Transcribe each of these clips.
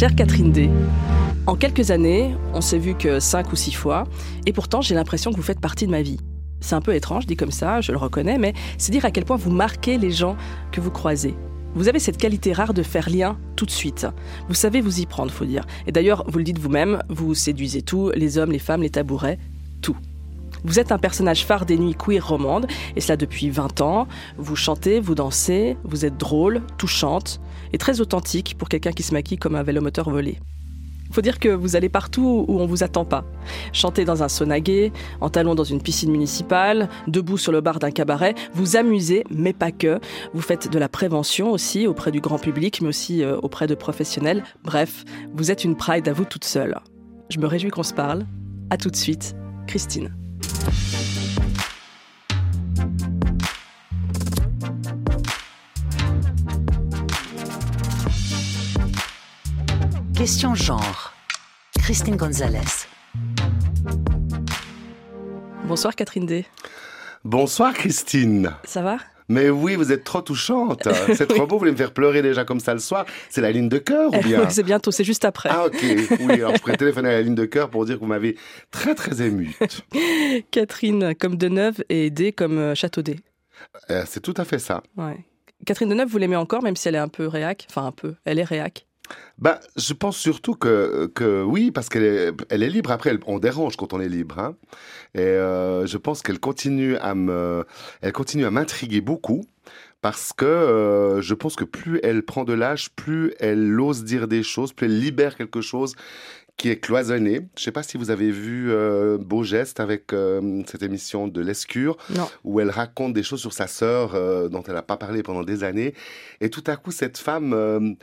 Chère Catherine D, en quelques années, on s'est vu que cinq ou six fois, et pourtant j'ai l'impression que vous faites partie de ma vie. C'est un peu étrange dit comme ça, je le reconnais, mais c'est dire à quel point vous marquez les gens que vous croisez. Vous avez cette qualité rare de faire lien tout de suite. Vous savez vous y prendre, faut dire. Et d'ailleurs, vous le dites vous-même, vous séduisez tout, les hommes, les femmes, les tabourets, tout. Vous êtes un personnage phare des nuits queer romandes, et cela depuis 20 ans. Vous chantez, vous dansez, vous êtes drôle, touchante, et très authentique pour quelqu'un qui se maquille comme un vélomoteur volé. Faut dire que vous allez partout où on vous attend pas. Chanter dans un gay, en talons dans une piscine municipale, debout sur le bar d'un cabaret, vous amusez, mais pas que. Vous faites de la prévention aussi auprès du grand public, mais aussi euh, auprès de professionnels. Bref, vous êtes une pride à vous toute seule. Je me réjouis qu'on se parle. À tout de suite, Christine. Question genre. Christine Gonzalez. Bonsoir Catherine D. Bonsoir Christine. Ça va? Mais oui, vous êtes trop touchante. C'est trop beau, vous voulez me faire pleurer déjà comme ça le soir. C'est la ligne de cœur ou bien C'est bientôt, c'est juste après. Ah ok, oui, alors je pourrais téléphoner à la ligne de cœur pour dire que vous m'avez très très émue. Catherine comme Deneuve et D comme euh, Châteaudet. Euh, c'est tout à fait ça. Ouais. Catherine Deneuve, vous l'aimez encore, même si elle est un peu réac Enfin, un peu. Elle est réac. Ben, je pense surtout que, que oui, parce qu'elle est, elle est libre. Après, on dérange quand on est libre. Hein. Et euh, je pense qu'elle continue à me, elle continue à m'intriguer beaucoup. Parce que euh, je pense que plus elle prend de l'âge, plus elle ose dire des choses, plus elle libère quelque chose qui est cloisonné. Je ne sais pas si vous avez vu euh, Beau Geste avec euh, cette émission de Lescure, Non. où elle raconte des choses sur sa sœur euh, dont elle n'a pas parlé pendant des années. Et tout à coup, cette femme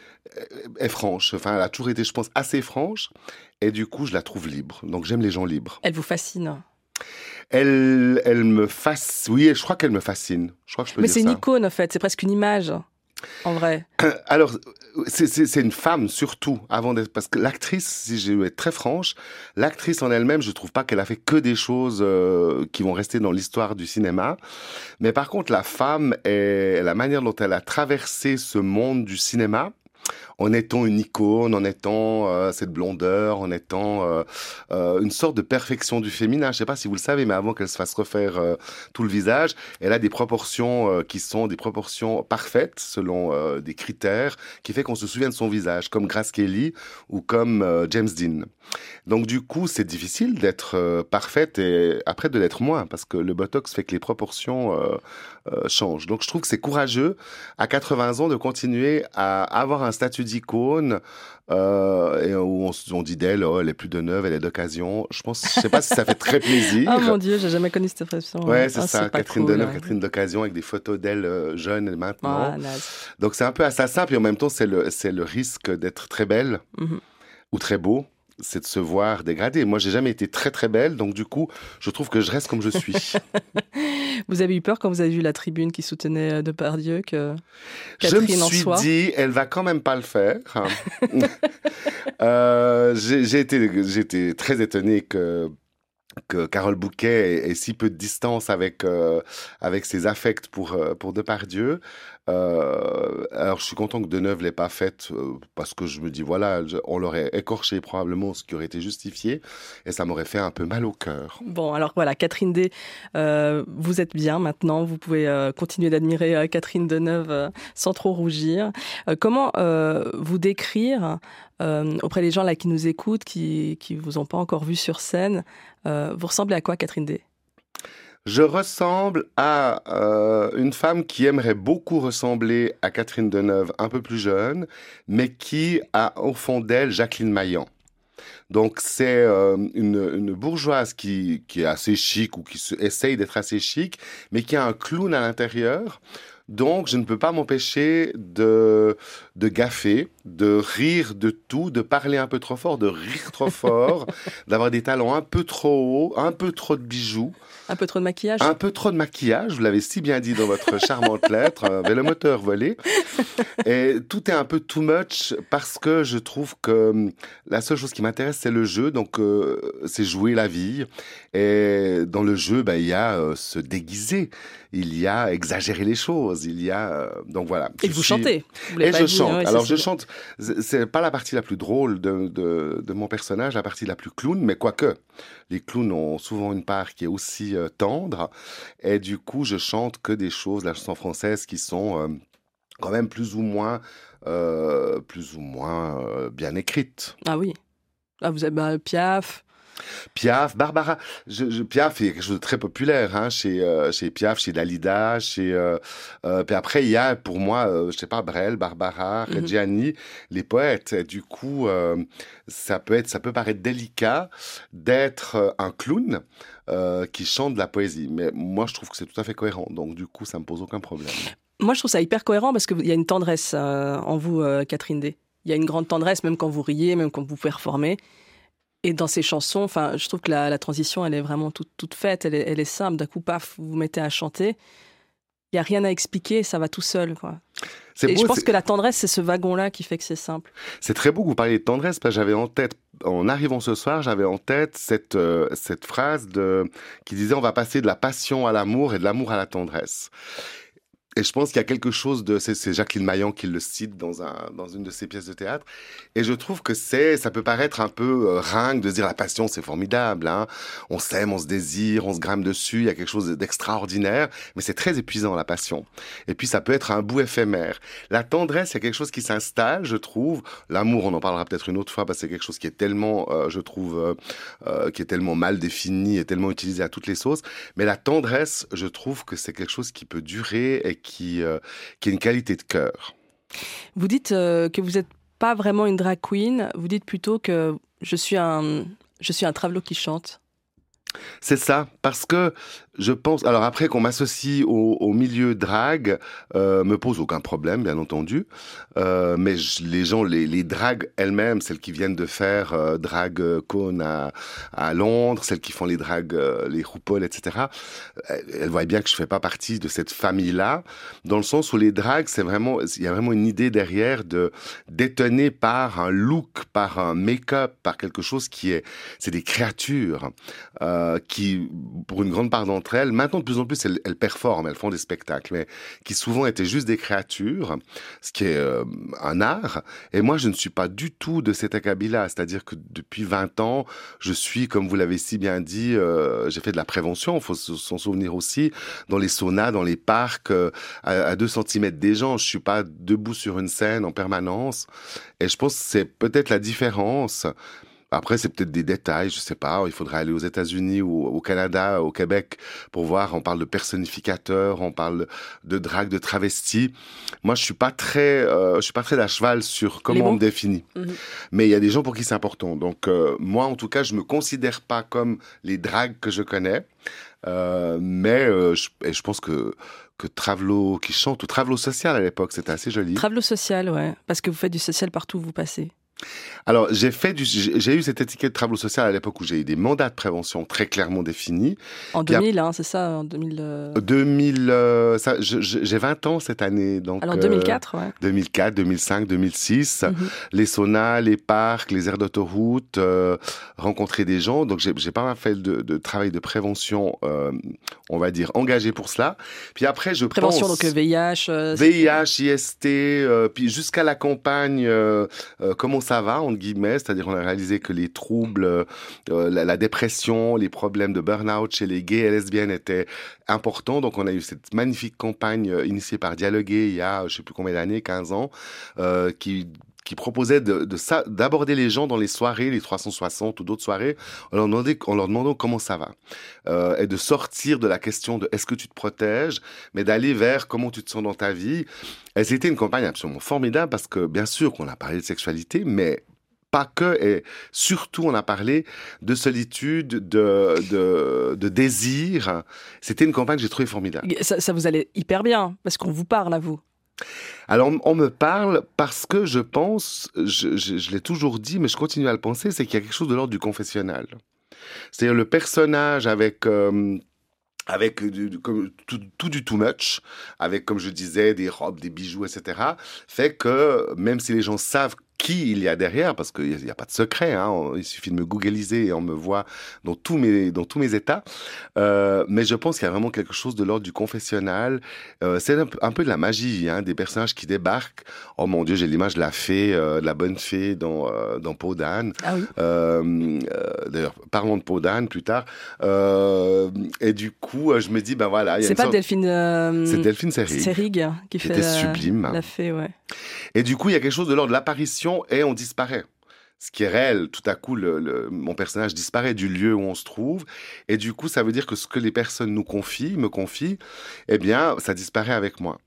est franche. Enfin, elle a toujours été, je pense, assez franche. Et du coup, je la trouve libre. Donc, j'aime les gens libres. Elle vous fascine. Elle, elle me fascine. Oui, je crois qu'elle me fascine. Je crois que je peux Mais c'est une icône, en fait. C'est presque une image. En vrai. Alors, c'est- c'est c'est une femme surtout, avant d'être. Parce que l'actrice, si je vais être très franche, l'actrice en elle-même, je trouve pas qu'elle a fait que des choses euh, qui vont rester dans l'histoire du cinéma. Mais par contre, la femme et la manière dont elle a traversé ce monde du cinéma, en étant une icône, en étant euh, cette blondeur, en étant euh, euh, une sorte de perfection du féminin. Je sais pas si vous le savez, mais avant qu'elle se fasse refaire euh, tout le visage, elle a des proportions euh, qui sont des proportions parfaites selon des critères qui fait qu'on se souvient de son visage, comme Grace Kelly ou comme James Dean. Donc du coup, c'est difficile d'être parfaite et après de l'être moins parce que le botox fait que les proportions changent. Donc je trouve que c'est courageux à 80 ans de continuer à avoir un statut d'icône euh, et où on, dit d'elle, oh, elle est plus de neuve, elle est d'occasion. Je pense, je sais pas si ça fait très plaisir. Ah mon Dieu, j'ai jamais connu cette expression. Ouais, c'est Ah, ça, Catherine cool, Deneuve, hein. Catherine d'occasion avec des photos d'elle euh, jeune et maintenant. Ah. Donc c'est un peu assassin, puis en même temps c'est le, le risque d'être très belle Mhm. ou très beau, c'est de se voir dégradé. Moi j'ai jamais été très très belle, donc du coup je trouve que je reste comme je suis. Vous avez eu peur quand vous avez vu la tribune qui soutenait euh, Depardieu que je me en suis soit dit, elle va quand même pas le faire. Euh, j'ai été, très étonné que que Carole Bouquet ait, ait si peu de distance avec euh, avec ses affects pour euh, pour Depardieu. Euh, alors je suis content que Deneuve l'ait pas faite euh, parce que je me dis voilà, on l'aurait écorché probablement, ce qui aurait été justifié et ça m'aurait fait un peu mal au cœur. Bon, alors voilà, Catherine D, euh, vous êtes bien maintenant, vous pouvez continuer d'admirer Catherine Deneuve sans trop rougir. Comment vous décrire auprès des gens là qui nous écoutent, qui qui vous ont pas encore vu sur scène, vous ressemblez à quoi, Catherine D Je ressemble à euh, une femme qui aimerait beaucoup ressembler à Catherine Deneuve, un peu plus jeune, mais qui a au fond d'elle Jacqueline Maillan. Donc c'est euh, une, bourgeoise qui, qui est assez chic ou qui essaye d'être assez chic, mais qui a un clown à l'intérieur. Donc je ne peux pas m'empêcher de, de gaffer, de rire de tout, de parler un peu trop fort, de rire trop fort, d'avoir des talons un peu trop hauts, un peu trop de bijoux. Un peu trop de maquillage Un peu trop de maquillage, vous l'avez si bien dit dans votre charmante lettre, un vélomoteur volé. Et tout est un peu too much parce que je trouve que hum, la seule chose qui m'intéresse, c'est le jeu. Donc, euh, c'est jouer la vie. Et dans le jeu, bah, il y a euh, se déguiser. Il y a exagérer les choses, il y a euh, donc voilà. Et vous chantez. et je chante. Alors je chante. C'est pas la partie la plus drôle de, de, de, mon personnage, la partie la plus clown, mais quoique les clowns ont souvent une part qui est aussi euh, tendre. Et du coup, je chante que des choses, la chanson française, qui sont euh, quand même plus ou moins, plus ou moins bien écrites. Ah oui. Ah, vous avez bah, Piaf. Piaf, Barbara, je, Piaf est quelque chose de très populaire hein, chez, euh, chez Piaf, chez Dalida, chez. Euh, euh, puis après il y a pour moi, je sais pas, Brel, Barbara. Reggiani, les poètes. du coup, ça peut être, ça peut paraître délicat d'être un clown. qui chante de la poésie. Mais moi, je trouve que c'est tout à fait cohérent. Donc, du coup, ça me pose aucun problème. Moi, je trouve ça hyper cohérent parce qu'il y a une tendresse en vous, Catherine D. Il y a une grande tendresse, même quand vous riez, même quand vous performez. Et dans ces chansons, enfin, je trouve que la, transition, elle est vraiment toute, toute faite, elle est, elle est simple. D'un coup, paf, vous vous mettez à chanter. Il n'y a rien à expliquer, ça va tout seul. Quoi. Et je pense que la tendresse, c'est ce wagon-là qui fait que c'est simple. C'est très beau que vous parliez de tendresse, parce que j'avais en tête, en arrivant ce soir, j'avais en tête cette, euh, cette phrase de, qui disait on va passer de la passion à l'amour et de l'amour à la tendresse. Et je pense qu'il y a quelque chose de, c'est Jacqueline Maillan qui le cite dans, un, dans une de ses pièces de théâtre. Et je trouve que c'est, ça peut paraître un peu euh, ringue de dire la passion, c'est formidable. Hein. On s'aime, on se désire, on se grame dessus. Il y a quelque chose d'extraordinaire, mais c'est très épuisant la passion. Et puis ça peut être un bout éphémère. La tendresse, c'est quelque chose qui s'installe, je trouve. L'amour, on en parlera peut-être une autre fois parce que c'est quelque chose qui est tellement, euh, je trouve, euh, euh, qui est tellement mal défini et tellement utilisé à toutes les sauces. Mais la tendresse, je trouve que c'est quelque chose qui peut durer et qui, euh, qui a une qualité de cœur. Vous dites euh, que vous n'êtes pas vraiment une drag queen, vous dites plutôt que je suis un, je suis un travelot qui chante. C'est ça, parce que je pense. Alors après qu'on m'associe au, milieu drague, euh, me pose aucun problème, bien entendu. Euh, mais les gens, les, les dragues elles-mêmes, celles qui viennent de faire euh, drag con à, Londres, celles qui font les dragues, euh, les RuPaul, etc. Elles voient bien que je fais pas partie de cette famille-là, dans le sens où les dragues, c'est vraiment, il y a vraiment une idée derrière de d'étonner par un look, par un make-up, par quelque chose qui est, c'est des créatures qui, pour une grande part d'entre maintenant de plus en plus, elles, performent, elles font des spectacles, mais qui souvent étaient juste des créatures, ce qui est euh, un art. Et moi, je ne suis pas du tout de cet acabit-là. C'est-à-dire que depuis 20 ans, je suis, comme vous l'avez si bien dit, euh, j'ai fait de la prévention, il faut s'en souvenir aussi, dans les saunas, dans les parcs, euh, à, 2 cm des gens. Je suis pas debout sur une scène en permanence. Et je pense que c'est peut-être la différence après, c'est peut-être des détails, je sais pas. Il faudrait aller aux États-Unis ou au Canada, au Québec, pour voir. On parle de personnificateur, on parle de drague, de travesti. Moi, je suis pas très, euh, je suis pas très à cheval sur comment on me définit. Mhm. Mais il y a des gens pour qui c'est important. Donc, euh, moi, en tout cas, je me considère pas comme les dragues que je connais. Euh, mais euh, je, je pense que que Travelo qui chante ou Travelo social à l'époque, c'était assez joli. Travelo social, ouais, parce que vous faites du social partout où vous passez. Alors, j'ai fait du, j'ai eu cette étiquette de travail social à l'époque où j'ai eu des mandats de prévention très clairement définis. En 2000, hein, c'est ça, en 2000. 2000, euh, euh, j'ai 20 ans cette année, donc. Alors 2004, ouais. 2004, 2005, 2006, les saunas, les parcs, les aires d'autoroute, euh, rencontrer des gens. Donc j'ai pas mal fait de, travail de prévention, on va dire engagé pour cela. Puis après, je prévention donc VIH. VIH, IST, puis jusqu'à la campagne, comment ça va, entre guillemets, c'est-à-dire on a réalisé que les troubles, euh, la, dépression, les problèmes de burn-out chez les gays et lesbiennes étaient importants. Donc on a eu cette magnifique campagne euh, initiée par Dialoguer il y a, je sais plus combien d'années, 15 ans, euh, qui qui proposait de, d'aborder les gens dans les soirées, les 360 ou d'autres soirées, en leur, en leur demandant comment ça va. Euh, et de sortir de la question de est-ce que tu te protèges, mais d'aller vers comment tu te sens dans ta vie. Et c'était une campagne absolument formidable parce que bien sûr qu'on a parlé de sexualité, mais pas que, et surtout on a parlé de solitude, de, de, de désir. C'était une campagne que j'ai trouvée formidable. Ça vous allait hyper bien, parce qu'on vous parle à vous. Alors, on me parle parce que je pense, je, l'ai toujours dit, mais je continue à le penser, c'est qu'il y a quelque chose de l'ordre du confessionnal. C'est-à-dire le personnage avec... Euh, avec tout, tout, du too much, avec, comme je disais, des robes, des bijoux, etc., fait que même si les gens savent qui il y a derrière, parce qu'il n'y a pas de secret. Hein, il suffit de me googliser et on me voit dans tous mes, dans tous mes états. Euh, mais je pense qu'il y a vraiment quelque chose de l'ordre du confessionnal. Euh, c'est un, peu de la magie, hein, des personnages qui débarquent. Oh mon Dieu, j'ai l'image de la fée, euh, de la bonne fée dans, dans Peau d'âne. Ah oui. D'ailleurs, parlons de Peau d'âne plus tard. Et du coup, je me dis, ben voilà. il y a C'est pas sorte- Delphine. C'est Delphine Seyrig. Seyrig qui fait était la, sublime. la fée, ouais. Et du coup, il y a quelque chose de l'ordre de l'apparition et on disparaît. Ce qui est réel, tout à coup, le, mon personnage disparaît du lieu où on se trouve. Et du coup, ça veut dire que ce que les personnes nous confient, me confient, eh bien, ça disparaît avec moi.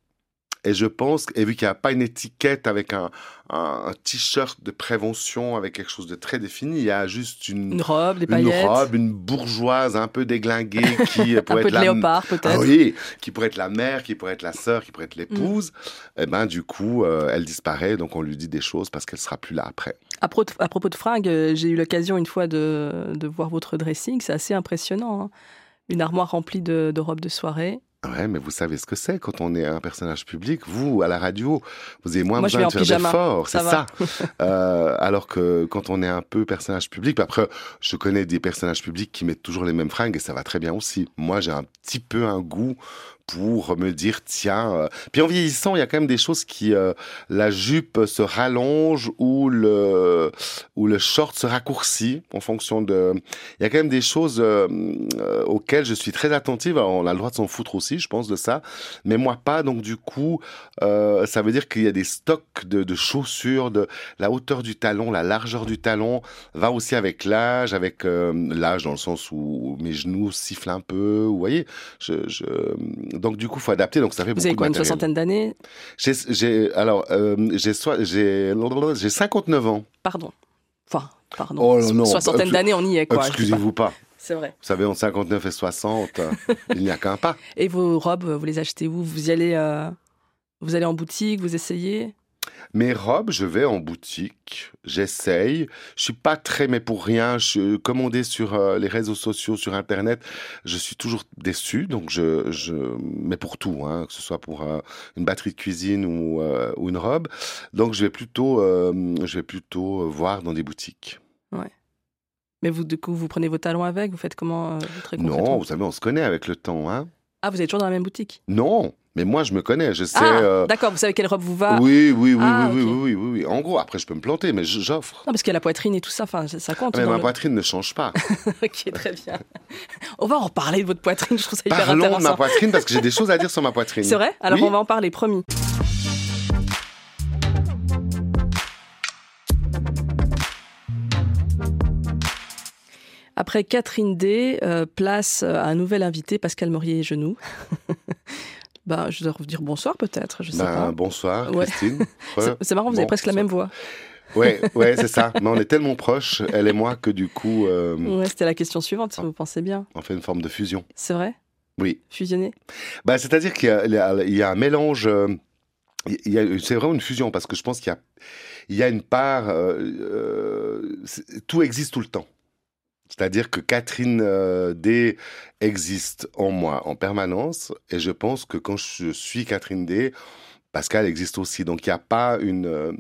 Et je pense, et vu qu'il n'y a pas une étiquette avec un, un, un t-shirt de prévention, avec quelque chose de très défini, il y a juste une, Une robe, des une paillettes. robe, une bourgeoise un peu déglinguée qui un pourrait peu être de la, léopard, peut-être. ah oui, qui pourrait être la mère, qui pourrait être la sœur, qui pourrait être Mm. l'épouse. Et ben du coup, euh, elle disparaît, donc on lui dit des choses parce qu'elle sera plus là après. À, pro- à propos de fringues, euh, j'ai eu l'occasion une fois de, de voir votre dressing. C'est assez impressionnant. hein. Une armoire remplie de, de robes de soirée. Ouais, mais vous savez ce que c'est quand on est un personnage public. Vous, à la radio, vous avez moins Moi, besoin de faire d'efforts, c'est Ça ça. Euh, alors que quand on est un peu personnage public, puis après, je connais des personnages publics qui mettent toujours les mêmes fringues et ça va très bien aussi. Moi, j'ai un petit peu un goût pour me dire tiens. euh, Puis en vieillissant, il y a quand même des choses qui euh, la jupe se rallonge ou le ou le short se raccourcit en fonction de. Il y a quand même des choses euh, auxquelles je suis très attentive. On a le droit de s'en foutre aussi, je pense de ça, mais moi pas. Donc du coup, ça veut dire qu'il y a des stocks de, de chaussures, de la hauteur du talon, la largeur du talon va aussi avec l'âge, avec l'âge dans le sens où mes genoux sifflent un peu. Vous voyez, je, je... donc du coup, faut adapter. Donc ça fait Vous beaucoup avez de quoi, une matériel. soixantaine d'années? J'ai, j'ai, alors, euh, j'ai, soi- j'ai, j'ai 59 ans. Pardon. Enfin, pardon. Oh non, non, soixantaine excuse- d'années, on y est, quoi. Excusez-vous pas. C'est vrai. Vous savez, entre 59 et 60, euh, il n'y a qu'un pas. Et vos robes, vous les achetez où? Vous y allez, euh, vous allez en boutique, vous essayez? Mes robes, je vais en boutique, j'essaye. Je suis pas très, mais pour rien, je commandé sur euh, les réseaux sociaux, sur Internet, je suis toujours déçu. Donc je, je, mais pour tout, hein, que ce soit pour euh, une batterie de cuisine ou, euh, ou une robe. Donc je vais plutôt, je vais plutôt voir dans des boutiques. Mais vous, du coup, vous prenez vos talons avec? Vous faites comment très Non, vous savez, on se connaît avec le temps, hein. Ah, vous êtes toujours dans la même boutique? Non, mais moi je me connais, je sais. Ah, euh, d'accord, vous savez quelle robe vous va Oui, oui, oui, Ah, oui, oui, oui, oui, oui. En gros, après, je peux me planter, mais j'offre. Non, parce qu'il y a la poitrine et tout ça, enfin, ça, compte. Mais ma le- poitrine ne change pas. ok, très bien. On va en parler de votre poitrine, je trouve ça hyper Parlons de ma poitrine parce que j'ai des choses à dire sur ma poitrine. C'est vrai? Alors Oui. on va en parler, promis. Après Catherine D, euh, place à un nouvel invité, Pascal Morier Ben, je dois dire bonsoir peut-être, je sais Ben, pas. bonsoir, Ouais. Christine. C'est- C'est marrant, vous avez presque la même voix. Ouais, ouais, c'est ça. Mais on est tellement proches, elle et moi, que du coup, euh, Ouais, C'était la question suivante, si vous pensez bien. on fait une forme de fusion. C'est vrai? Oui. Fusionner? Bah, c'est-à-dire qu'il y a, y un mélange. euh, c'est vraiment une fusion parce que je pense qu'il y a, il y a une part. euh, euh, tout existe tout le temps. C'est-à-dire que Catherine euh, D existe en moi en permanence et je pense que quand je suis Catherine D, Pascal existe aussi. Donc il n'y a pas une, euh,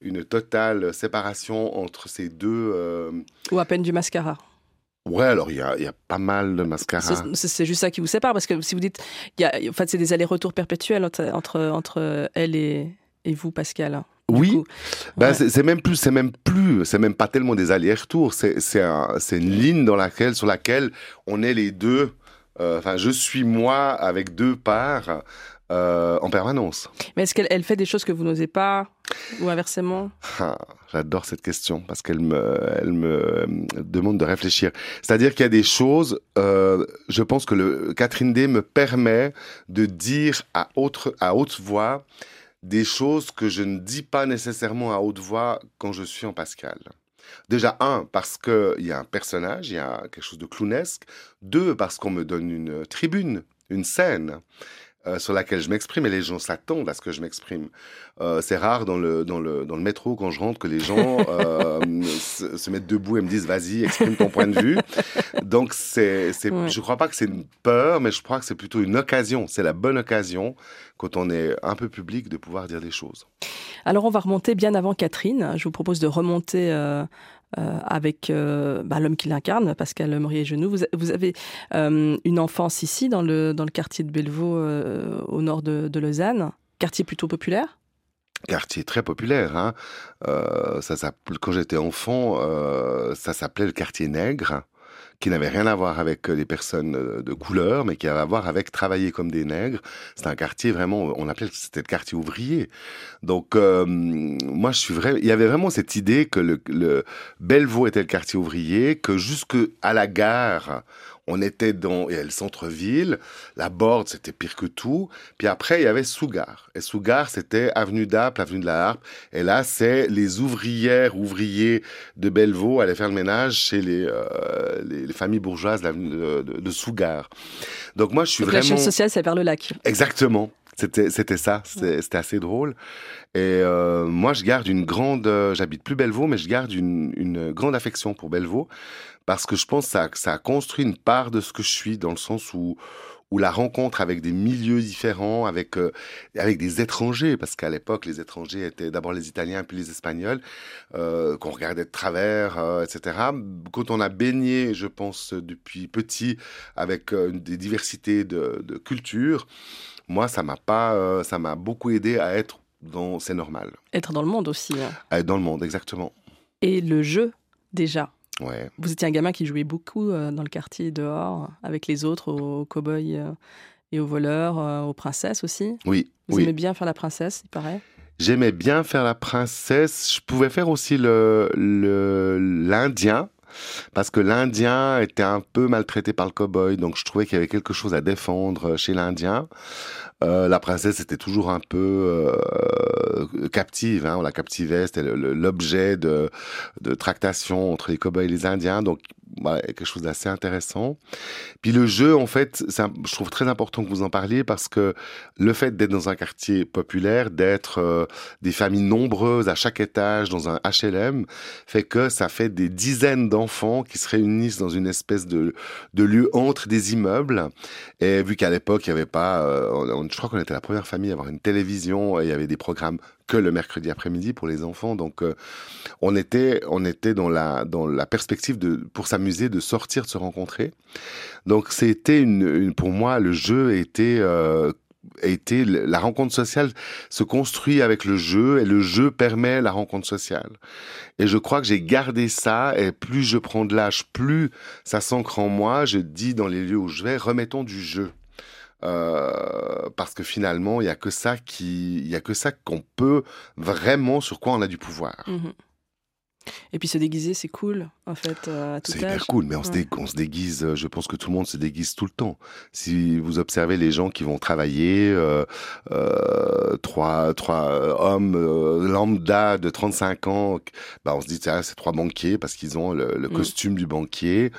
une totale séparation entre ces deux. euh, Ou à peine du mascara Ouais, alors il y a, y a pas mal de mascara. C'est- juste ça qui vous sépare, parce que si vous dites, il y a, en fait, c'est des allers-retours perpétuels entre, entre, entre elle et, et vous, Pascal. Oui. Ben, Ouais. c'est même plus, c'est même plus, c'est même pas tellement des allers-retours. C'est c'est un- une ligne dans laquelle, sur laquelle on est les deux. euh, Enfin, je suis moi avec deux parts euh, en permanence. Mais est-ce qu'elle elle fait des choses que vous n'osez pas, ou inversement? Ah, J'adore cette question parce qu'elle me, elle me euh, demande de réfléchir. C'est-à-dire qu'il y a des choses. euh, je pense que le Catherine D me permet de dire à haute à haute voix des choses que je ne dis pas nécessairement à haute voix quand je suis en Pascal. Déjà, un, parce qu'il y a un personnage, il y a quelque chose de clownesque. Deux, parce qu'on me donne une tribune, une scène. Euh, sur laquelle je m'exprime et les gens s'attendent à ce que je m'exprime. Euh, c'est rare dans le, dans, le, dans le métro quand je rentre que les gens euh, se, mettent debout et me disent vas-y, exprime ton point de vue. Donc c'est, c'est, je crois pas que c'est une peur, mais je crois que c'est plutôt une occasion. C'est la bonne occasion quand on est un peu public de pouvoir dire des choses. Alors on va remonter bien avant Catherine. Je vous propose de remonter euh, avec euh, bah, l'homme qui l'incarne, Pascal Morier-Genoux. Vous, vous, avez euh, une enfance ici, dans le, dans le quartier de Bellevaux, au nord de, Lausanne, quartier plutôt populaire? Quartier très populaire. Hein. quand j'étais enfant, ça s'appelait le quartier nègre qui n'avait rien à voir avec les personnes euh, de couleur, mais qui avait à voir avec travailler comme des nègres. C'était un quartier vraiment, on appelait c'était le quartier ouvrier. Donc euh, moi je suis vrai, il y avait vraiment cette idée que le, le Bellevaux était le quartier ouvrier, que jusque à la gare on était dans le centre-ville, la Borde c'était pire que tout, puis après il y avait Sougar. Et Sougar c'était avenue d'Apple, avenue de la Harpe, et là c'est les ouvrières, ouvriers de Bellevaux allaient faire le ménage chez les, euh, les, familles bourgeoises de, de, de, Sougar. Donc moi je suis Donc vraiment... La chaîne sociale c'est vers le lac. Exactement. C'était, c'était ça, c'était, assez drôle. Et euh, moi, je garde une grande, j'habite plus Bellevaux, mais je garde une, une grande affection pour Bellevaux parce que je pense que ça, ça a construit une part de ce que je suis, dans le sens où, où la rencontre avec des milieux différents, avec, euh, avec des étrangers, parce qu'à l'époque, les étrangers étaient d'abord les Italiens puis les Espagnols, euh, qu'on regardait de travers, euh, etc. Quand on a baigné, je pense, depuis petit, avec des diversités de, de cultures, moi, ça m'a pas, ça m'a beaucoup aidé à être dans, c'est normal. Être dans le monde aussi. Hein. être dans le monde, exactement. Et le jeu, déjà. Vous étiez un gamin qui jouait beaucoup euh, dans le quartier dehors, avec les autres, aux cow-boys euh, et aux voleurs, euh, aux princesses aussi. Oui. Vous aimez bien faire la princesse, il paraît? J'aimais bien faire la princesse. Je pouvais faire aussi le l'Indien. Parce que l'Indien était un peu maltraité par le cow-boy, donc je trouvais qu'il y avait quelque chose à défendre chez l'Indien. Euh, la princesse était toujours un peu euh, captive, hein, on la captivait, c'était l'objet de, de tractation entre les cow-boys et les Indiens, donc bah, quelque chose d'assez intéressant. Puis le jeu, en fait, je trouve très important que vous en parliez parce que le fait d'être dans un quartier populaire, d'être euh, des familles nombreuses à chaque étage dans un HLM, fait que ça fait des dizaines d'enfants qui se réunissent dans une espèce de, lieu entre des immeubles. Et vu qu'à l'époque, il n'y avait pas, euh, je crois qu'on était la première famille à avoir une télévision, et il y avait des programmes que le mercredi après-midi pour les enfants. Donc, euh, on était, on était dans la, dans la perspective de, pour s'amuser, de sortir, de se rencontrer. Donc, c'était une, pour moi, le jeu était, euh, était, la rencontre sociale se construit avec le jeu et le jeu permet la rencontre sociale. Et je crois que j'ai gardé ça et plus je prends de l'âge, plus ça s'ancre en moi. Je dis dans les lieux où je vais, remettons du jeu. Euh, parce que finalement, il y a que ça qui, il a que ça qu'on peut vraiment sur quoi on a du pouvoir. Mhm. Et puis se déguiser, c'est cool, en fait, euh, C'est hyper cool, mais on, se on, se déguise, euh, je pense que tout le monde se déguise tout le temps. Si vous observez les gens qui vont travailler, euh, euh, trois, trois hommes lambda de 35 ans, bah on se dit, c'est trois banquiers parce qu'ils ont le, le mm. costume du banquier.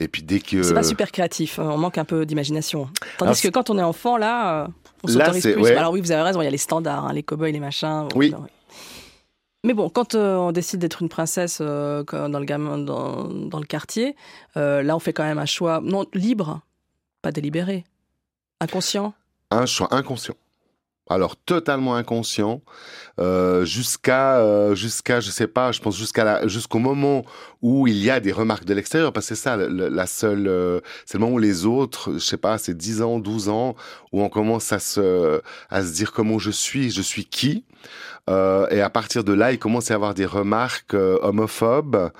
Et puis dès que... C'est pas super créatif, hein, on manque un peu d'imagination. Tandis que quand on est enfant, là, on s'autorise plus. Alors oui, vous avez raison, il y a les standards, hein, les cow-boys, les machins. Oui. Mais bon, quand euh, on décide d'être une princesse euh, dans, le quartier, euh, là, on fait quand même un choix non libre, pas délibéré, inconscient. Un choix inconscient. Alors totalement inconscient jusqu'à jusqu'à je sais pas je pense jusqu'à jusqu'au moment où il y a des remarques de l'extérieur parce que c'est ça la, seule c'est le moment où les autres je sais pas c'est 10 ans 12 ans où on commence à se à se dire comment je suis je suis qui euh, et à partir de là, il commence à y avoir des remarques euh, homophobes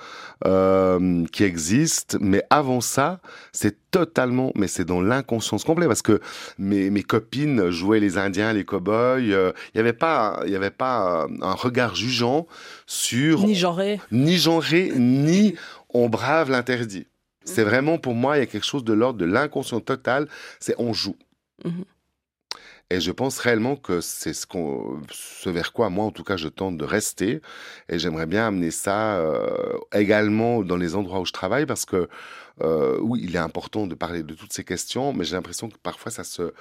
euh, qui existent. Mais avant ça, c'est totalement, mais c'est dans l'inconscience complète parce que mes, mes copines jouaient les Indiens, les cow-boys. Il n'y avait pas, il y avait pas un regard jugeant sur ni genré, ni genré, ni on brave l'interdit. C'est vraiment pour moi, il y a quelque chose de l'ordre de l'inconscient total. C'est on joue. Mhm. Et je pense réellement que c'est ce, qu'on, ce vers quoi, moi en tout cas, je tente de rester. Et j'aimerais bien amener ça euh, également dans les endroits où je travaille parce que euh, oui, il est important de parler de toutes ces questions, mais j'ai l'impression que parfois ça se,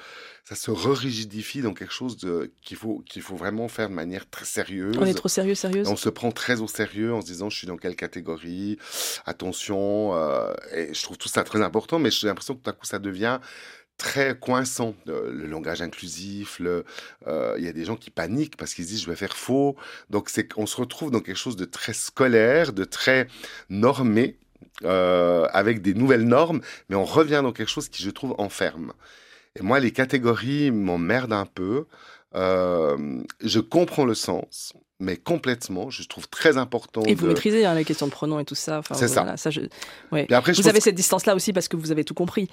ça se rigidifie dans quelque chose de, qu'il, faut, qu'il faut vraiment faire de manière très sérieuse. On est trop sérieux, sérieuse On se prend très au sérieux en se disant je suis dans quelle catégorie, attention. Euh, et je trouve tout ça très important, mais j'ai l'impression que tout à coup ça devient très coinçant. Le langage inclusif, euh, il y a des gens qui paniquent parce qu'ils disent je vais faire faux. Donc c'est qu'on se retrouve dans quelque chose de très scolaire, de très normé, euh, avec des nouvelles normes, mais on revient dans quelque chose qui je trouve enferme. Et moi, les catégories m'emmerdent un peu. Euh, je comprends le sens, mais complètement. Je trouve très important. Et vous maîtrisez hein, les questions de pronoms et tout ça. c'est ça. ça je... après, vous avez cette distance-là aussi parce que vous avez tout compris.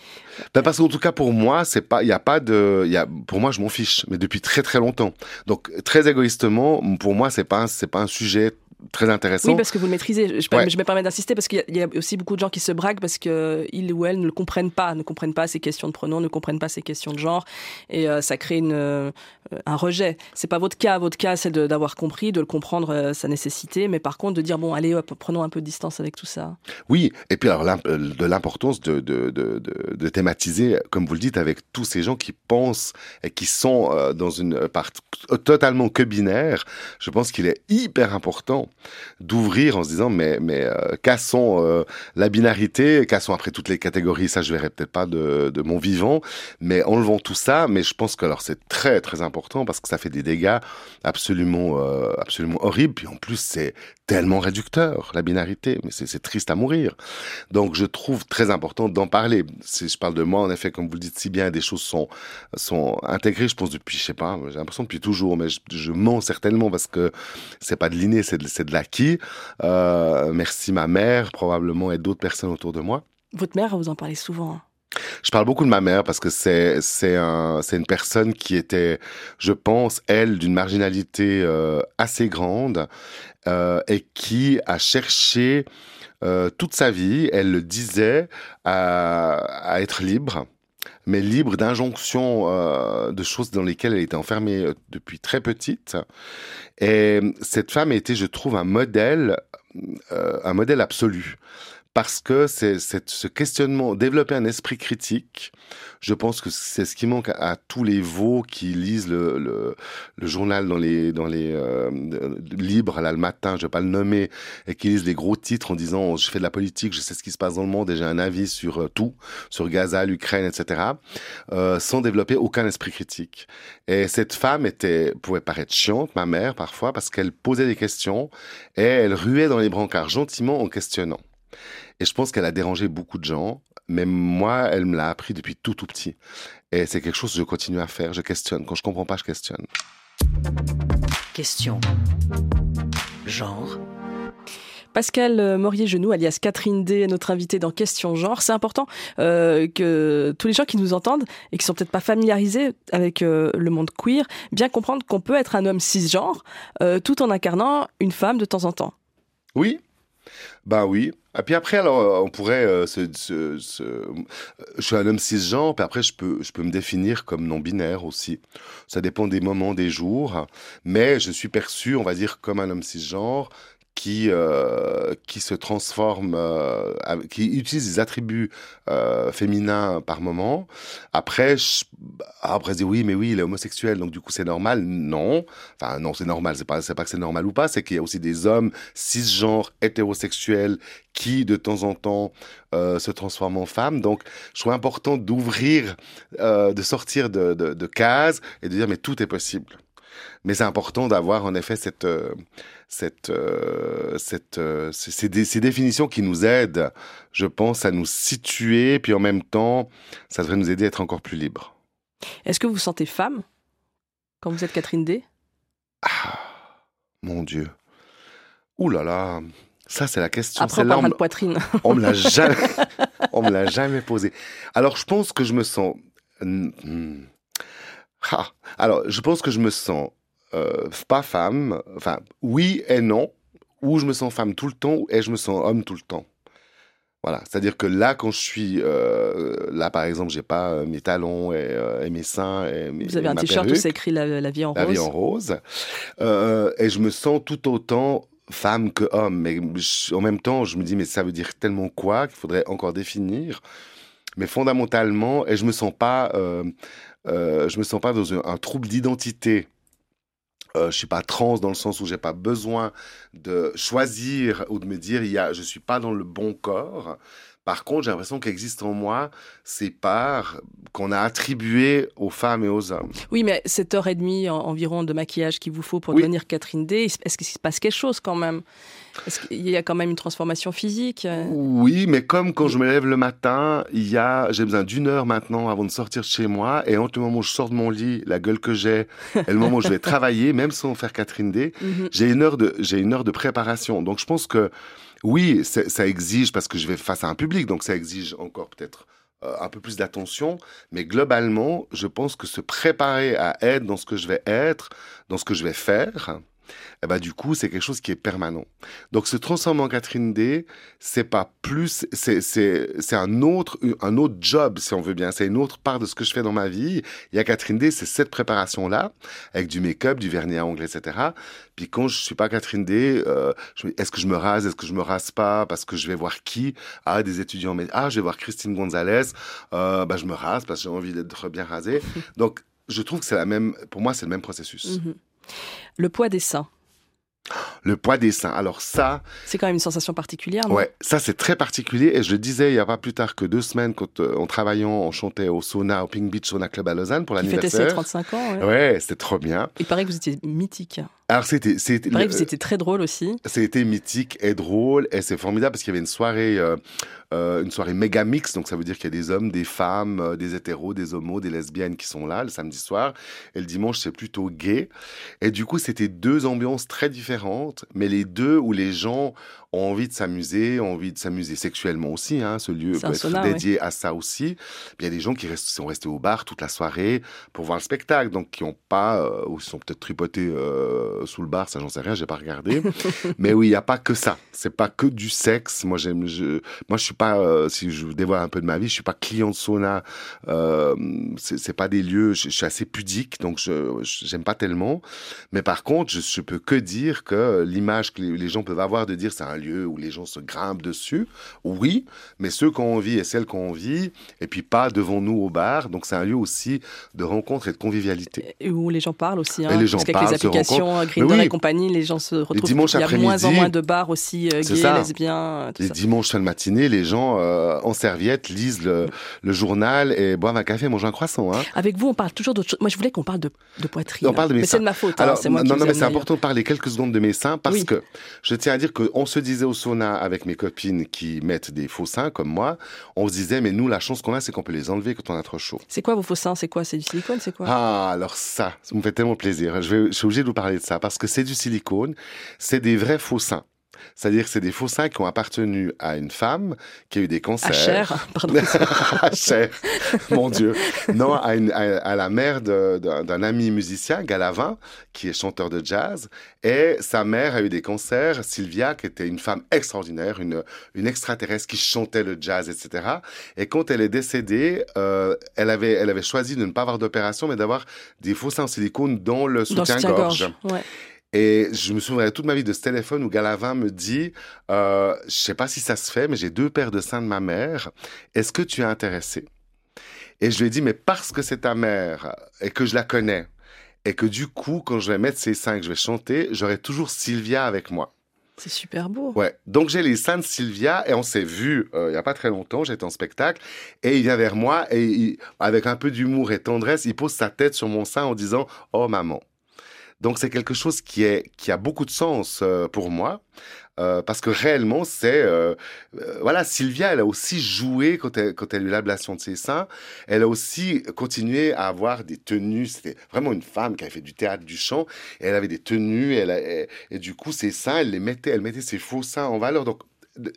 Ben parce qu'en tout cas pour moi, c'est pas, il y a pas de, y a, pour moi je m'en fiche, mais depuis très très longtemps. Donc très égoïstement, pour moi c'est pas, c'est pas un sujet très intéressant. Oui, parce que vous le maîtrisez. Je, je me permets d'insister parce qu'il y, a aussi beaucoup de gens qui se braquent parce qu'ils ou elles ne le comprennent pas, ne comprennent pas ces questions de pronoms, ne comprennent pas ces questions de genre, et euh, ça crée une, euh, un rejet. C'est pas votre cas. Votre cas, c'est d'avoir compris, de le comprendre, euh, sa nécessité, mais par contre de dire bon, allez, hop, prenons un peu de distance avec tout ça. Oui, et puis alors de l'importance de, de, de, de, thématiser, comme vous le dites, avec tous ces gens qui pensent et qui sont dans une part totalement que binaire. Je pense qu'il est hyper important d'ouvrir en se disant mais mais euh, cassons euh, la binarité, cassons après toutes les catégories, ça je verrai peut-être pas de, mon vivant, mais enlevons tout ça. Mais je pense que alors c'est très très important parce que ça fait des dégâts absolument euh, absolument horribles. Puis en plus c'est tellement réducteur la binarité, mais c'est triste à mourir. Donc je trouve très important d'en parler. Si je parle de moi, en effet, comme vous le dites si bien, des choses sont sont intégrées. Je pense depuis je sais pas, j'ai l'impression depuis toujours, mais je, je mens certainement parce que c'est pas de l'inné, c'est de, de l'acquis. Euh, merci ma mère, probablement, et d'autres personnes autour de moi. Votre mère, vous en parlez souvent. Hein. Je parle beaucoup de ma mère parce que c'est c'est un c'est une personne qui était, je pense, elle d'une marginalité euh, assez grande euh, et qui a cherché euh, toute sa vie, elle le disait, à, à être libre mais libre d'injonctions euh, de choses dans lesquelles elle était enfermée euh, depuis très petite. Et cette femme était, je trouve, un modèle, euh, un modèle absolu parce que c'est ce questionnement, développer un esprit critique, je pense que c'est ce qui manque à, tous les veaux qui lisent le, le, le journal dans les, dans les euh, libres, là, le matin, je vais pas le nommer, et qui lisent les gros titres en disant je fais de la politique, je sais ce qui se passe dans le monde et j'ai un avis sur euh, tout, sur Gaza, l'Ukraine, etc., euh, sans développer aucun esprit critique. Et cette femme était, pouvait paraître chiante, ma mère, parfois, parce qu'elle posait des questions et elle ruait dans les brancards gentiment en questionnant. Et je pense qu'elle a dérangé beaucoup de gens, mais moi, elle me l'a appris depuis tout tout petit. Et c'est quelque chose que je continue à faire. Je questionne. Quand je comprends pas, je questionne. Question. Genre. Pascal Morier-Genoux, alias Catherine D, notre invitée dans Question Genre. C'est important euh, que tous les gens qui nous entendent et qui sont peut-être pas familiarisés avec euh, le monde queer, bien comprendre qu'on peut être un homme cisgenre euh, tout en incarnant une femme de temps en temps. Oui, ben oui. Et puis après, alors, euh, on pourrait euh, se, Je suis un homme cisgenre, puis après, je peux, je peux me définir comme non-binaire aussi. Ça dépend des moments, des jours. Mais je suis perçu, on va dire, comme un homme cisgenre qui euh, qui se transforme, euh, qui utilise des attributs euh, féminins par moment. Après, je, après, dit oui, mais oui, il est homosexuel, donc du coup c'est normal. Non, enfin non, c'est normal. C'est pas pas que c'est normal ou pas, c'est qu'il y a aussi des hommes cisgenres hétérosexuels qui de temps en temps euh, se transforment en femmes. Donc, je trouve important d'ouvrir, de sortir de, de, de cases et de dire mais tout est possible. Mais c'est important d'avoir en effet cette, euh, cette, euh, cette, euh, ces, définitions qui nous aident, je pense, à nous situer, puis en même temps, ça devrait nous aider à être encore plus libres. Est-ce que vous vous sentez femme quand vous êtes Catherine D ah, Mon Dieu. Ouh là là, ça c'est la question. Après, on parlera de poitrine. on me l'a jamais, on me l'a jamais posé. Alors je pense que je me sens. Ah, alors je pense que je me sens euh, pas femme, enfin oui et non, ou je me sens femme tout le temps, et je me sens homme tout le temps. Voilà, c'est-à-dire que là, quand je suis euh, là, par exemple, j'ai pas euh, mes talons et, euh, et mes seins. Et mes, Vous avez et un t-shirt où c'est écrit la, la vie en la rose. vie en rose, et je me sens tout autant femme que homme. Mais je- en même temps, je me dis, mais ça veut dire tellement quoi qu'il faudrait encore définir. Mais fondamentalement, et je me sens pas, je me sens pas dans un, un trouble d'identité. Euh, je suis pas trans dans le sens où j'ai pas besoin de choisir ou de me dire il y a, je suis pas dans le bon corps. Par contre, j'ai l'impression qu'existent en moi ces parts qu'on a attribuées aux femmes et aux hommes. Oui, mais cette heure et demie en- environ de maquillage qu'il vous faut pour Oui. devenir Catherine D, est-ce qu'il se passe quelque chose quand même? Est-ce qu'il y a quand même une transformation physique? Oui, mais comme quand je me lève le matin, il y a, j'ai besoin d'une heure maintenant avant de sortir de chez moi, et entre le moment où je sors de mon lit, la gueule que j'ai, et le moment où je vais travailler, même sans faire Catherine D, Mhm. j'ai une heure de, j'ai une heure de préparation. Donc je pense que oui, ça exige parce que je vais face à un public, donc ça exige encore peut-être euh, un peu plus d'attention. Mais globalement, je pense que se préparer à être dans ce que je vais être, dans ce que je vais faire, eh ben, du coup, c'est quelque chose qui est permanent. Donc, se transformer en Catherine D, c'est pas plus, c'est, c'est, c'est un autre, un autre job, si on veut bien. C'est une autre part de ce que je fais dans ma vie. Il y a Catherine D, c'est cette préparation-là, avec du make-up, du vernis à ongles, etc. Puis quand je suis pas Catherine D, euh, est-ce que je me rase, est-ce que je me rase pas, parce que je vais voir qui? Ah, des étudiants, mais ah, je vais voir Christine Gonzalez, euh, bah, je me rase parce que j'ai envie d'être bien rasé. Donc, je trouve que c'est la même, pour moi, c'est le même processus. Mhm. Le poids des seins, Le poids des seins. Alors ça, c'est quand même une sensation particulière, non? Ouais, ça c'est très particulier et je le disais il y a pas plus tard que deux semaines quand euh, en travaillant, on chantait au sauna, au Pink Beach Sauna Club à Lausanne pour Qui fêtait ses l'anniversaire. 35 ans. ouais. Ouais, c'était trop bien. Il paraît que vous étiez mythique. Alors c'était, c'était, très drôle aussi. C'était mythique et drôle et c'est formidable parce qu'il y avait une soirée, euh, euh, une soirée méga mix, donc ça veut dire qu'il y a des hommes, des femmes, euh, des hétéros, des homos, des lesbiennes qui sont là le samedi soir et le dimanche c'est plutôt gay et du coup c'était deux ambiances très différentes, mais les deux où les gens ont envie de s'amuser, ont envie de s'amuser sexuellement aussi, hein, ce lieu peut être sauna, dédié à ça aussi. Il y a des gens qui restent, sont restés au bar toute la soirée pour voir le spectacle, donc qui ont pas, euh, ou sont peut-être tripotés sous le bar, ça j'en sais rien, j'ai pas regardé. Mais oui, il n'y a pas que ça. C'est pas que du sexe. Moi, j'aime, je, moi, je suis pas, euh, si je vous dévoile un peu de ma vie, je suis pas client de sauna. Euh, c'est pas des lieux, je, je suis assez pudique, donc je, j'aime pas tellement. Mais par contre, je, je peux que dire que l'image que les, les gens peuvent avoir de dire c'est un lieu où les gens se grimpent dessus, oui, mais ceux qui ont envie et celles qui ont envie, et puis pas devant nous au bar. Donc c'est un lieu aussi de rencontre et de convivialité. Et où les gens parlent aussi. hein, Et les gens parlent, les applications Mais oui. et compagnie, les gens se retrouvent. Il y a moins en moins de bars aussi euh, gays, lesbiens, euh, tout Les ça. dimanches fin de matinée, les gens euh, en serviette lisent le, le journal et boivent un café, mangent un croissant. Hein. Avec vous, on parle toujours d'autre chose. Moi, je voulais qu'on parle de, de poitrine. On parle de mes mais c'est de ma faute. hein, Alors, moi non, non, mais c'est important de parler quelques secondes de mes seins parce Oui. que je tiens à dire qu'on se disait au sauna avec mes copines qui mettent des faux seins comme moi, on se disait, mais nous, la chance qu'on a, c'est qu'on peut les enlever quand on a trop chaud. C'est quoi vos faux seins? C'est quoi? C'est du silicone? C'est quoi? Ah, alors ça, ça me fait tellement plaisir. Je, vais, je suis obligé de vous parler de ça parce que c'est du silicone, c'est des vrais faux seins. C'est-à-dire que c'est des faux seins qui ont appartenu à une femme qui a eu des cancers. À chair, pardon. à Cher, mon Dieu. Non, à, une- à- à la mère d'un ami musicien, Galavin, qui est chanteur de jazz. Et sa mère a eu des cancers. Sylvia, qui était une femme extraordinaire, une, une extraterrestre qui chantait le jazz, etc. Et quand elle est décédée, euh, elle, avait, elle avait choisi de ne pas avoir d'opération, mais d'avoir des faux seins en silicone dans le soutien-gorge. Ouais. Et je me souviendrai toute ma vie de ce téléphone où Galavin me dit, euh, je sais pas si ça se fait, mais j'ai deux paires de seins de ma mère. Est-ce que tu es intéressé Et je lui ai dit, mais parce que c'est ta mère et que je la connais et que du coup, quand je vais mettre ses seins et que je vais chanter, j'aurai toujours Sylvia avec moi. C'est super beau. Ouais. Donc j'ai les seins de Sylvia et on s'est vu euh, il y a pas très longtemps. J'étais en spectacle et il vient vers moi et il- avec un peu d'humour et tendresse, il pose sa tête sur mon sein en disant "Oh maman". Donc c'est quelque chose qui est qui a beaucoup de sens euh, pour moi. euh, parce que réellement, c'est euh, euh, voilà, Sylvia, elle a aussi joué quand elle quand elle a eu l'ablation de ses seins. Elle a aussi continué à avoir des tenues. C'était vraiment une femme qui avait fait du théâtre, du chant. Et elle avait des tenues. Elle, a- et, et du coup, ses seins, elle les mettait, elle mettait ses faux seins en valeur. Donc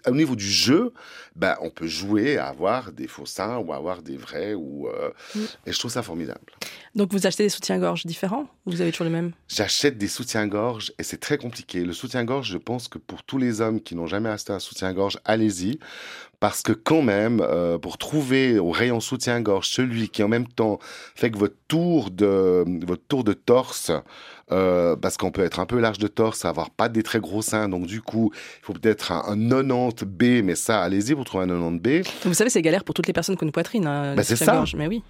au niveau du jeu, ben, on peut jouer à avoir des faux seins ou à avoir des vrais. Ou, euh, Mm. Et je trouve ça formidable. Donc vous achetez des soutiens-gorge différents ou vous avez toujours les mêmes? J'achète des soutiens-gorge et c'est très compliqué. Le soutien-gorge, je pense que pour tous les hommes qui n'ont jamais acheté un soutien-gorge, allez-y. Parce que quand même, euh, pour trouver au rayon soutien-gorge celui qui en même temps fait que votre tour de, votre tour de torse euh, parce qu'on peut être un peu large de torse, avoir pas des très gros seins, donc du coup, il faut peut-être un, 90B, mais ça, allez-y, vous trouvez un 90B. Vous savez, c'est galère pour toutes les personnes qui ont une poitrine. Hein, bah, c'est ça. Mais oui.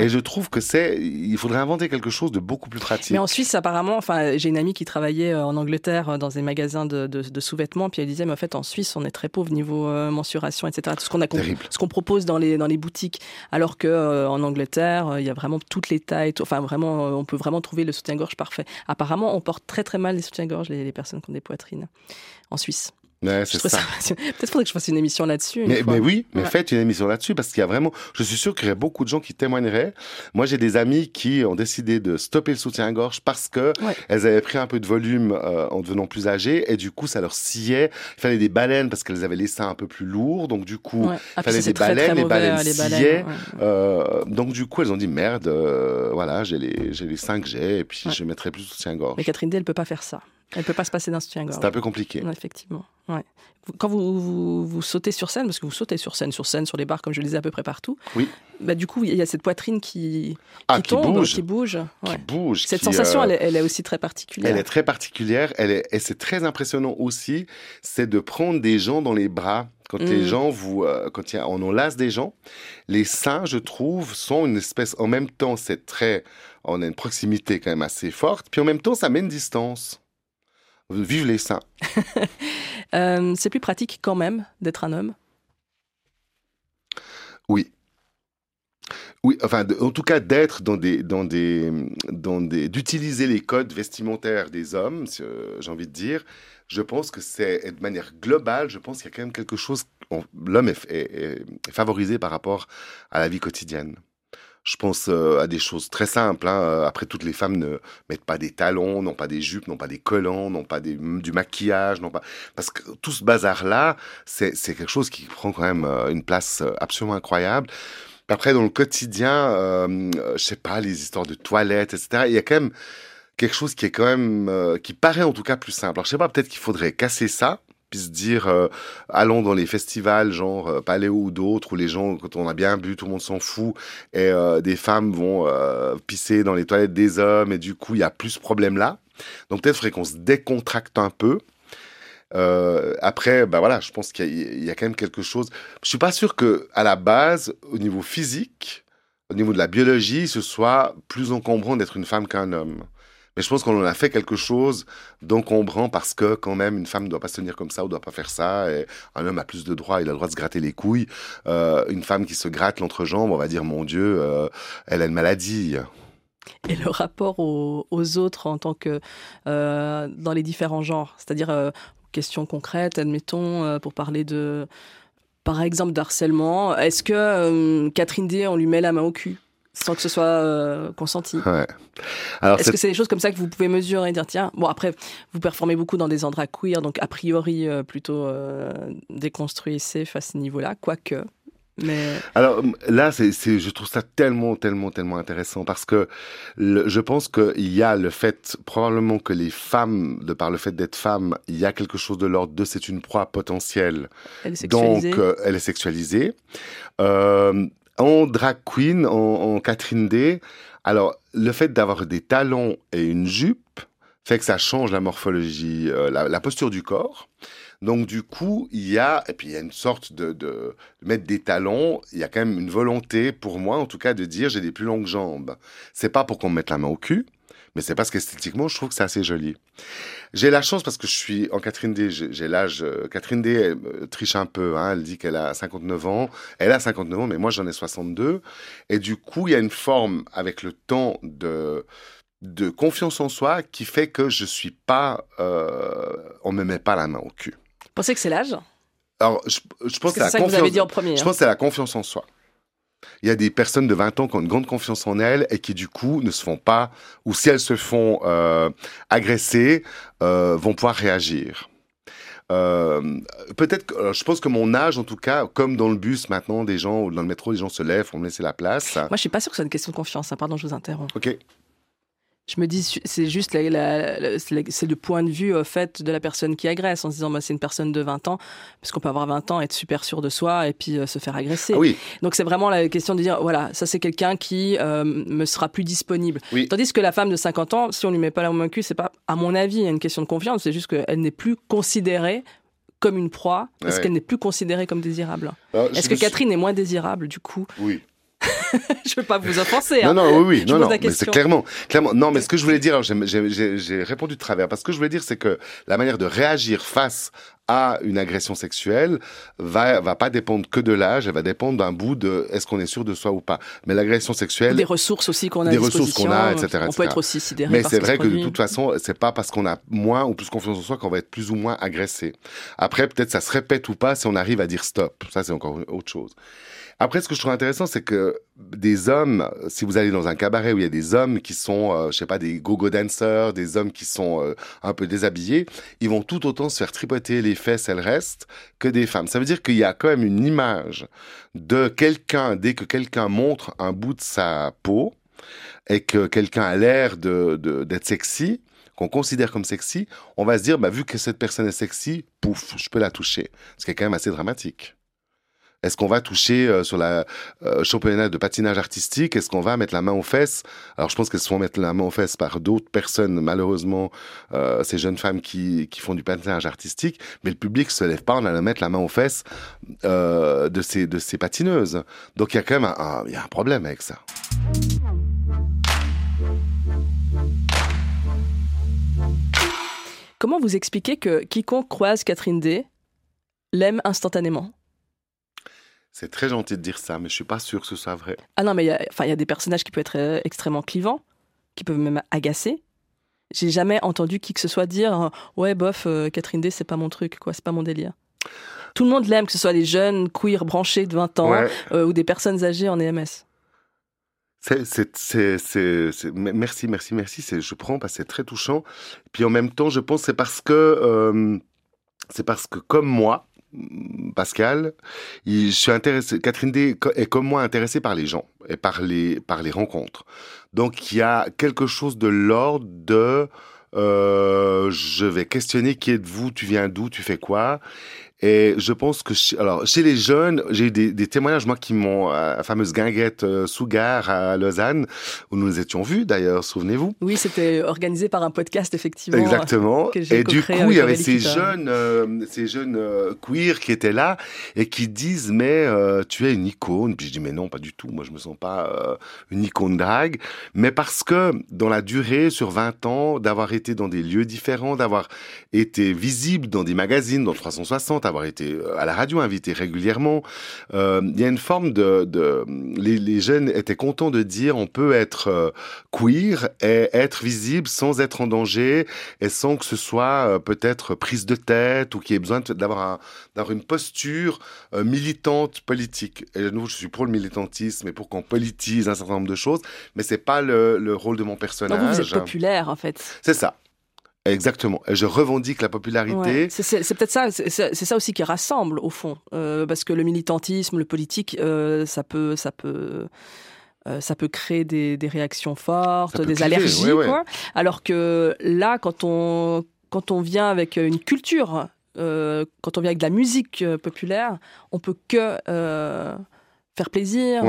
Et je trouve que c'est, il faudrait inventer quelque chose de beaucoup plus pratique. Mais en Suisse, apparemment, enfin, j'ai une amie qui travaillait euh, en Angleterre euh, dans des magasins de, de, sous-vêtements, puis elle disait, mais en fait, en Suisse, on est très pauvre niveau mensuration, etc. Tout ce qu'on a, ce qu'on propose dans les dans les boutiques, alors que en Angleterre, il y a vraiment toutes les tailles, enfin vraiment, on peut vraiment trouver le soutien-gorge parfait. Apparemment, on porte très très mal les soutiens-gorge, les, les personnes qui ont des poitrines en Suisse. Ouais, c'est ça. Peut-être faudrait que je fasse une émission là-dessus. Mais, mais, oui, mais faites une émission là-dessus parce qu'il y a vraiment, je suis sûr qu'il y a beaucoup de gens qui témoigneraient. Moi, j'ai des amis qui ont décidé de stopper le soutien-gorge parce que elles avaient pris un peu de volume euh, en devenant plus âgées et du coup, ça leur sciait. Il fallait des baleines parce qu'elles avaient les seins un peu plus lourds, donc du coup, il ah, fallait des baleines, les baleines sciaient. Euh, donc du coup, elles ont dit merde, euh, voilà, j'ai les j'ai les seins que j'ai et puis je mettrai plus de soutien-gorge. Mais Catherine D, elle peut pas faire ça. Elle peut pas se passer d'un soutien-gorge. C'est un peu compliqué. effectivement. Ouais. Quand vous, vous, sautez sur scène, parce que vous sautez sur scène, sur scène, sur les bars, comme je le disais à peu près partout. Oui. Bah, du coup, il y a cette poitrine qui, ah, qui, tombe, bouge. qui bouge. Qui bouge. Cette sensation, euh, elle, est aussi très particulière. Elle est très particulière. Elle est, et c'est très impressionnant aussi, c'est de prendre des gens dans les bras quand les mm. gens vous, euh, quand y a, on enlace des gens, les seins, je trouve, sont une espèce, en même temps, c'est très, on a une proximité quand même assez forte, puis en même temps, ça met une distance. Vive les saints. Euh, c'est plus pratique quand même d'être un homme? Oui. Oui, enfin, en tout cas, d'être dans des, dans des, dans des, d'utiliser les codes vestimentaires des hommes, euh, j'ai envie de dire. Je pense que c'est de manière globale. Je pense qu'il y a quand même quelque chose. L'homme est, favorisé par rapport à la vie quotidienne. Je pense euh, à des choses très simples. Hein. Euh, après, toutes les femmes ne mettent pas des talons, n'ont pas des jupes, n'ont pas des collants, n'ont pas du maquillage, n'ont pas parce que tout ce bazar-là, c'est quelque chose qui prend quand même euh, une place absolument incroyable. Après, dans le quotidien, euh, je sais pas, les histoires de toilettes, etc. Il y a quand même quelque chose qui est quand même, qui paraît en tout cas plus simple. Alors, je sais pas, peut-être qu'il faudrait casser ça puis se dire euh, allons dans les festivals genre euh, Paléo ou d'autres où les gens quand on a bien bu tout le monde s'en fout et euh, des femmes vont euh, pisser dans les toilettes des hommes et du coup il y a plus ce problème là donc peut-être faudrait qu'on se décontracte un peu. Après bah voilà je pense qu'il y, y, a quand même quelque chose. Je suis pas sûr que à la base au niveau physique au niveau de la biologie ce soit plus encombrant d'être une femme qu'un homme mais je pense qu'on en a fait quelque chose d'encombrant parce que quand même une femme ne doit pas se tenir comme ça ou ne doit pas faire ça. Un homme a plus de droits, il a le droit de se gratter les couilles. Euh, une femme qui se gratte l'entrejambe, on va dire mon Dieu, euh, elle a une maladie. Et le rapport aux, autres en tant que euh, dans les différents genres, c'est-à-dire question concrète, admettons, pour parler de par exemple d'harcèlement, est-ce que Catherine D, on lui met la main au cul? Sans que ce soit euh, consenti. Est-ce que c'est des choses comme ça que vous pouvez mesurer et dire tiens bon après vous performez beaucoup dans des endroits queer donc a priori euh, plutôt euh, déconstruit safe à ce niveau-là quoique mais... Alors là, c'est, je trouve ça tellement, tellement, tellement intéressant parce que je pense qu'il y a le fait, probablement que les femmes, de par le fait d'être femmes, il y a quelque chose de l'ordre de c'est une proie potentielle. Elle est sexualisée. Donc, elle est sexualisée. Euh, en drag queen, en, Catherine D, alors le fait d'avoir des talons et une jupe fait que ça change la morphologie, euh, la, posture du corps. Donc du coup, il y a et puis il y a une sorte de, de, mettre des talons. Il y a quand même une volonté pour moi, en tout cas, de dire j'ai des plus longues jambes. C'est pas pour qu'on me mette la main au cul, mais c'est parce qu'esthétiquement, je trouve que c'est assez joli. J'ai la chance parce que je suis en Catherine D. J'ai l'âge. Euh, Catherine D. Elle, euh, triche un peu. Hein, elle dit qu'elle a 59 ans. Elle a 59 ans, mais moi j'en ai 62. Et du coup, il y a une forme avec le temps de de confiance en soi qui fait que je suis pas. Euh, on me met pas la main au cul. Vous pensez que c'est l'âge? Alors, je, pense que c'est ça que vous avez dit en premier. Je pense que c'est la confiance en soi. Il y a des personnes de 20 ans qui ont une grande confiance en elles et qui du coup ne se font pas, ou si elles se font euh, agresser, euh, vont pouvoir réagir. Euh, peut-être je pense que mon âge, en tout cas, comme dans le bus maintenant, des gens, ou dans le métro, les gens se lèvent pour me laisser la place. Moi, je suis pas sûr que c'est une question de confiance. Hein. Pardon, je vous interromps. Ok. Je me dis, c'est juste la, la- la- c'est le point de vue euh, fait de la personne qui agresse en se disant, bah, c'est une personne de 20 ans, parce qu'on peut avoir 20 ans, être super sûr de soi et puis euh, se faire agresser. Ah oui, Donc c'est vraiment la question de dire, voilà, ça c'est quelqu'un qui euh, me sera plus disponible. Oui. Tandis que la femme de 50 ans, si on lui met pas la main au cul, c'est pas, à mon avis, une question de confiance, c'est juste qu'elle n'est plus considérée comme une proie, parce Ouais. qu'elle n'est plus considérée comme désirable? Est-ce que suis- Catherine est moins désirable du coup? Oui. Je veux pas vous offenser. Non, hein. non, oui, oui, Je non, non, mais c'est clairement, clairement. Non, mais ce que je voulais dire, j'ai- répondu de travers, parce que ce que je voulais dire, c'est que la manière de réagir face à une agression sexuelle va va pas dépendre que de l'âge, elle va dépendre d'un bout de est-ce qu'on est sûr de soi ou pas. Mais l'agression sexuelle, Des ressources aussi qu'on a Des ressources qu'on a, etc., On etc. peut être aussi sidéré Mais c'est vrai que de toute façon, c'est pas parce qu'on a moins ou plus confiance en soi qu'on va être plus ou moins agressé. Après, peut-être ça se répète ou pas si on arrive à dire stop. Ça, c'est encore autre chose. Après, ce que je trouve intéressant, c'est que des hommes, si vous allez dans un cabaret où il y a des hommes qui sont, euh, je sais pas, des go-go dancers, des hommes qui sont euh, un peu déshabillés, ils vont tout autant se faire tripoter les fesses et le reste que des femmes. Ça veut dire qu'il y a quand même une image de quelqu'un, dès que quelqu'un montre un bout de sa peau, et que quelqu'un a l'air d'être sexy, qu'on considère comme sexy, on va se dire, bah, vu que cette personne est sexy, pouf, je peux la toucher. Ce qui est quand même assez dramatique. Est-ce qu'on va toucher euh, sur la euh, championnat de patinage artistique? Est-ce qu'on va mettre la main aux fesses? Alors je pense qu'elles se font mettre la main aux fesses par d'autres personnes, malheureusement, euh, ces jeunes femmes qui, qui font du patinage artistique, mais le public se lève pas en allant mettre la main aux fesses de, ces, de ces patineuses. Donc il y a quand même un, y a un problème avec ça. Comment vous expliquez que quiconque croise Catherine D l'aime instantanément? C'est très gentil de dire ça, mais je suis pas sûr que ce soit vrai. Ah non, mais il y a, enfin, il y a des personnages qui peuvent être euh, extrêmement clivants, qui peuvent même agacer. J'ai jamais entendu qui que ce soit dire euh, ouais bof euh, Catherine D c'est pas mon truc quoi c'est pas mon délire. Tout le monde l'aime que ce soit les jeunes queer branchés de 20 ans Ouais. euh, ou des personnes âgées en EMS. C'est, merci, merci, merci. C'est, je prends parce que c'est très touchant. Puis en même temps, je pense que c'est parce que euh, c'est parce que comme moi, Pascal, je suis intéressé. Catherine D est comme moi intéressée par les gens et par les par les rencontres. Donc il y a quelque chose de l'ordre de euh, je vais questionner qui êtes-vous, tu viens d'où, tu fais quoi? Et je pense que chez, alors chez les jeunes, j'ai eu des, des témoignages moi qui m'ont à la fameuse guinguette euh, sous gare à Lausanne où nous nous étions vus d'ailleurs, souvenez-vous. Oui c'était organisé par un podcast effectivement. Exactement. Et du coup, il y avait ces jeunes, euh, ces jeunes euh, queer qui étaient là et qui disent mais euh, tu es une icône. Puis je dis mais non, pas du tout. Moi, je me sens pas euh, une icône drague, mais parce que dans la durée, sur 20 ans, d'avoir été dans des lieux différents, d'avoir été visible dans des magazines, dans le 360, avoir été euh, à la radio invité régulièrement, euh, il y a une forme de, de les, les jeunes étaient contents de dire on peut être euh, queer et être visible sans être en danger et sans que ce soit peut-être prise de tête ou qu'il y ait besoin d'avoir un, d'avoir une posture militante politique. Et de nouveau, je suis pour le militantisme et pour qu'on politise un certain nombre de choses, mais c'est pas le, le rôle de mon personnage. vous, vous êtes populaire en fait. C'est ça. Exactement. Je revendique la popularité. Ouais. C'est- peut-être ça, c'est ça aussi qui rassemble au fond, Euh, parce que le militantisme, le politique, euh, ça peut, ça peut, euh, ça peut créer des, des réactions fortes, des allergies, ouais, ouais. quoi. Alors que là, quand on, quand on vient avec une culture, quand on vient avec de la musique populaire, on peut que faire plaisir.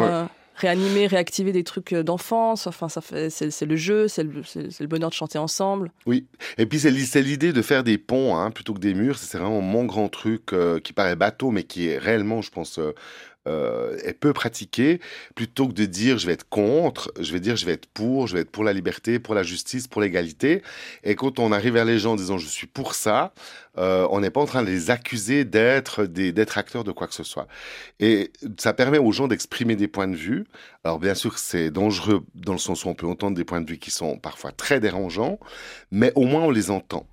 Réanimer, réactiver des trucs euh, d'enfance, enfin ça fait, c'est le jeu, c'est le, bonheur de chanter ensemble. Et puis c'est l'idée de faire des ponts hein, plutôt que des murs. C'est vraiment mon grand truc euh, qui paraît bateau, mais qui est réellement, je pense, euh, euh, est peu pratiqué. Plutôt que de dire je vais être contre, je vais dire je vais être pour, je vais être pour la liberté, pour la justice, pour l'égalité. Et quand on arrive vers les gens en disant je suis pour ça, euh, on n'est pas en train de les accuser d'être des d'être acteurs de quoi que ce soit. Et ça permet aux gens d'exprimer des points de vue. Alors bien sûr, c'est dangereux dans le sens où on peut entendre des points de vue qui sont parfois très dérangeants, mais au moins on les entend.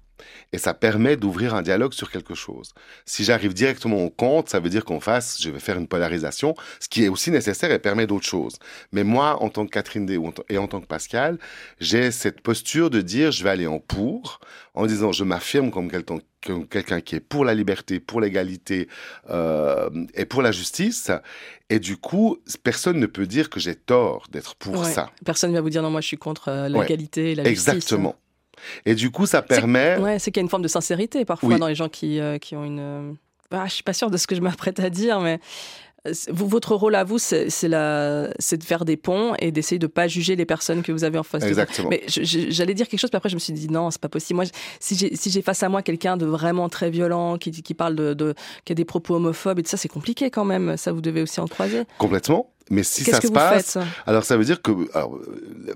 Et ça permet d'ouvrir un dialogue sur quelque chose. Si j'arrive directement au compte, ça veut dire qu'en face, je vais faire une polarisation, ce qui est aussi nécessaire et permet d'autres choses. Mais moi, en tant que Catherine D et en tant que Pascal, j'ai cette posture de dire je vais aller en pour, en disant je m'affirme comme quelqu'un qui est pour la liberté, pour l'égalité euh, et pour la justice. Et du coup, personne ne peut dire que j'ai tort d'être pour ça. Personne ne va vous dire non, moi je suis contre euh, l'égalité et la justice. Exactement. Et du coup, ça permet. Ouais, c'est qu'il y a une forme de sincérité parfois dans les gens qui, euh, qui ont une. Euh, ah, je suis pas sûre de ce que je m'apprête à dire, mais euh, votre rôle à vous, c'est de faire des ponts et d'essayer de pas juger les personnes que vous avez en face Exactement. de vous. Mais j'allais dire quelque chose, puis après je me suis dit non, c'est pas possible. Moi, si j'ai si face à moi quelqu'un de vraiment très violent, qui, qui parle de, de, qui a des propos homophobes et tout ça, c'est compliqué quand même. Ça, vous devez aussi en croiser. Complètement. Mais si ça se passe, alors ça veut dire que alors,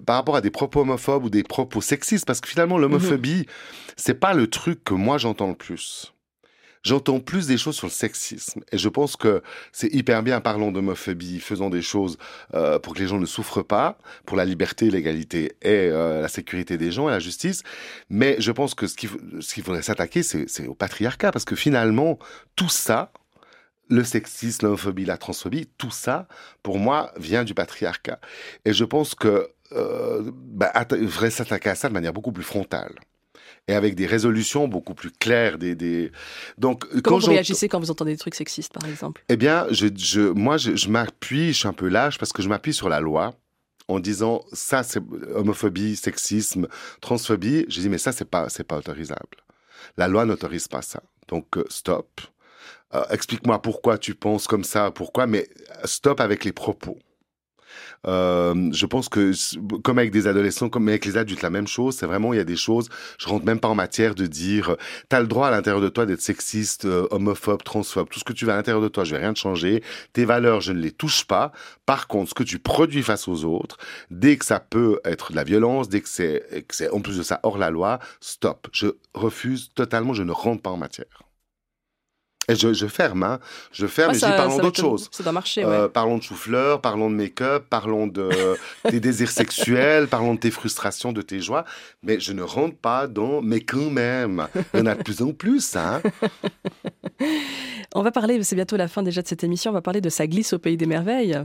par rapport à des propos homophobes ou des propos sexistes, parce que finalement l'homophobie, mm-hmm. c'est pas le truc que moi j'entends le plus. J'entends plus des choses sur le sexisme et je pense que c'est hyper bien parlons d'homophobie, faisons des choses euh, pour que les gens ne souffrent pas, pour la liberté, l'égalité et euh, la sécurité des gens et la justice. Mais je pense que ce qu'il ce faudrait s'attaquer, c'est au patriarcat parce que finalement tout ça, le sexisme, l'homophobie, la transphobie, tout ça, pour moi, vient du patriarcat. Et je pense que euh, bah, faudrait s'attaquer à ça de manière beaucoup plus frontale et avec des résolutions beaucoup plus claires. Des, des... Donc, Comment quand vous réagissez quand vous entendez des trucs sexistes, par exemple? Eh bien, je, je, moi, je, je m'appuie, je suis un peu lâche parce que je m'appuie sur la loi en disant ça, c'est homophobie, sexisme, transphobie. Je dis mais ça, c'est pas, c'est pas autorisable. La loi n'autorise pas ça. Donc, euh, stop. Euh, explique-moi pourquoi tu penses comme ça, pourquoi, mais stop avec les propos. Euh, je pense que, comme avec des adolescents, comme avec les adultes, la même chose. C'est vraiment, il y a des choses, je rentre même pas en matière de dire, tu as le droit à l'intérieur de toi d'être sexiste, euh, homophobe, transphobe, tout ce que tu veux à l'intérieur de toi, je vais rien changer. Tes valeurs, je ne les touche pas. Par contre, ce que tu produis face aux autres, dès que ça peut être de la violence, dès que c'est, en plus de ça hors la loi, stop. Je refuse totalement, je ne rentre pas en matière. Et je, ferme, hein. Je ferme, ah, et parlons d'autres choses. Ça doit marcher, euh, Parlons de chou-fleur, parlons de make-up, parlons de tes désirs sexuels, parlons de tes frustrations, de tes joies. Mais je ne rentre pas dans, mais quand même, il y en a de plus en plus, hein. On va parler, c'est bientôt la fin déjà de cette émission, on va parler de sa glisse au pays des merveilles.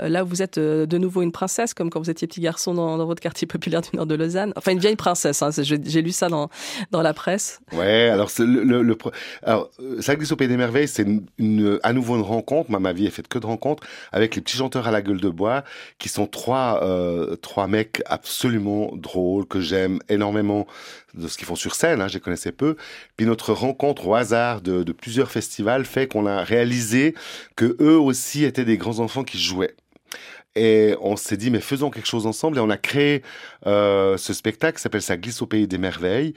Euh, là, vous êtes euh, de nouveau une princesse, comme quand vous étiez petit garçon dans, votre quartier populaire du nord de Lausanne. Enfin, une vieille princesse. Hein, j'ai lu ça dans, dans la presse. Ouais. Alors, le, le, le, alors, ça glisse au pays des merveilles, c'est une, à nouveau une rencontre. Moi, ma vie est faite que de rencontres avec les petits chanteurs à la gueule de bois, qui sont trois euh, trois mecs absolument drôles que j'aime énormément de ce qu'ils font sur scène. Hein, je les connaissais peu. Puis notre rencontre au hasard de, de plusieurs festivals fait qu'on a réalisé que eux aussi étaient des grands enfants qui jouaient. Et on s'est dit, mais faisons quelque chose ensemble. Et on a créé euh, ce spectacle qui s'appelle Ça glisse au pays des merveilles.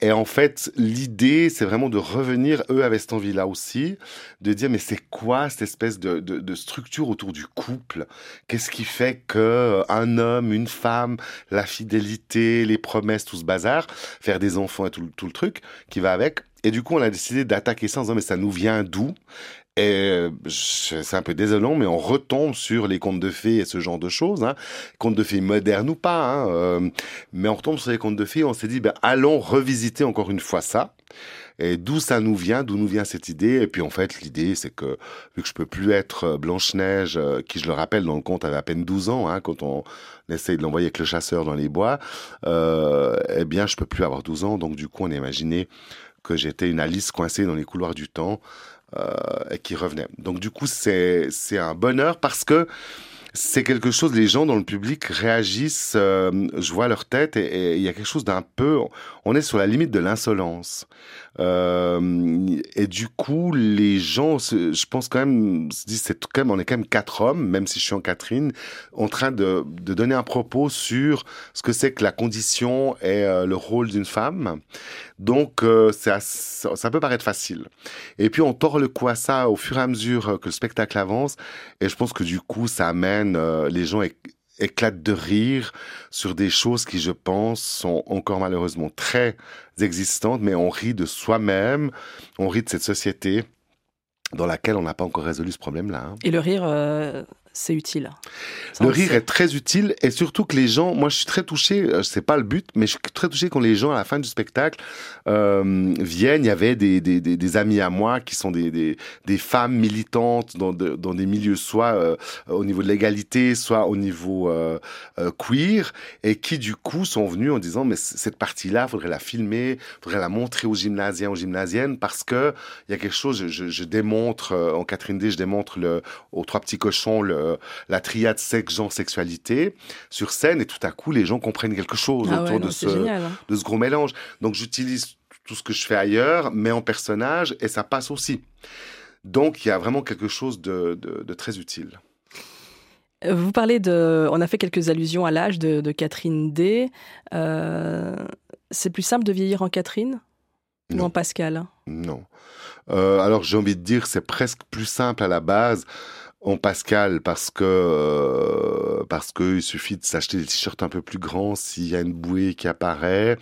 Et en fait, l'idée, c'est vraiment de revenir, eux cette envie-là aussi, de dire, mais c'est quoi cette espèce de, de, de, structure autour du couple? Qu'est-ce qui fait que un homme, une femme, la fidélité, les promesses, tout ce bazar, faire des enfants et tout, tout le truc qui va avec? Et du coup, on a décidé d'attaquer ça en disant, mais ça nous vient d'où? Et c'est un peu désolant, mais on retombe sur les contes de fées et ce genre de choses, hein. contes de fées modernes ou pas, hein, euh, mais on retombe sur les contes de fées. On s'est dit, ben allons revisiter encore une fois ça. Et d'où ça nous vient, d'où nous vient cette idée? Et puis en fait, l'idée, c'est que vu que je peux plus être euh, Blanche-Neige, euh, qui je le rappelle dans le conte avait à peine 12 ans, hein, quand on essaye de l'envoyer avec le chasseur dans les bois, euh, eh bien, je peux plus avoir 12 ans. Donc du coup, on a imaginé que j'étais une Alice coincée dans les couloirs du temps euh, qui revenait. Donc du coup, c'est c'est un bonheur parce que c'est quelque chose, les gens dans le public réagissent, euh, je vois leur tête et il y a quelque chose d'un peu, on est sur la limite de l'insolence. Euh, et du coup, les gens, je pense quand même, se disent, c'est quand même, on est quand même quatre hommes, même si je suis en Catherine, en train de, donner un propos sur ce que c'est que la condition et euh, le rôle d'une femme. Donc, euh, ça, ça peut paraître facile. Et puis, on tord le coup à ça au fur et à mesure que le spectacle avance. Et je pense que du coup, ça amène les gens éclate de rire sur des choses qui, je pense, sont encore malheureusement très existantes, mais on rit de soi-même, on rit de cette société dans laquelle on n'a pas encore résolu ce problème-là. Hein. Et le rire, euh, c'est utile. Ça, le rire est très utile et surtout que les gens, moi je suis très touché, euh, c'est pas le but, mais je suis très touché quand les gens à la fin du spectacle euh, viennent. Il y avait des, des, des, des, amis à moi qui sont des, des femmes militantes dans, de, dans des milieux soit euh, au niveau de l'égalité, soit au niveau euh, queer et qui du coup sont venus en disant mais cette partie-là, faudrait la filmer, faudrait la montrer aux gymnasiens, aux gymnasiennes parce que il y a quelque chose. Je, je, je démontre en Catherine D, je démontre le, aux trois petits cochons le, la triade sexe, genre, sexualité sur scène et tout à coup les gens comprennent quelque chose Ah autour ouais, non, de, c'est ce, génial, hein. de ce gros mélange. Donc j'utilise tout ce que je fais ailleurs, mais en personnage et ça passe aussi. Donc il y a vraiment quelque chose de, de, de très utile. Euh, Vous parlez de. On a fait quelques allusions à l'âge de, de Catherine D. Euh, c'est plus simple de vieillir en Catherine ou en Pascal? Non. Euh, alors j'ai envie de dire c'est presque plus simple à la base en Pascal parce que euh, parce que il suffit de s'acheter des t-shirts un peu plus grands s'il y a une bouée qui apparaît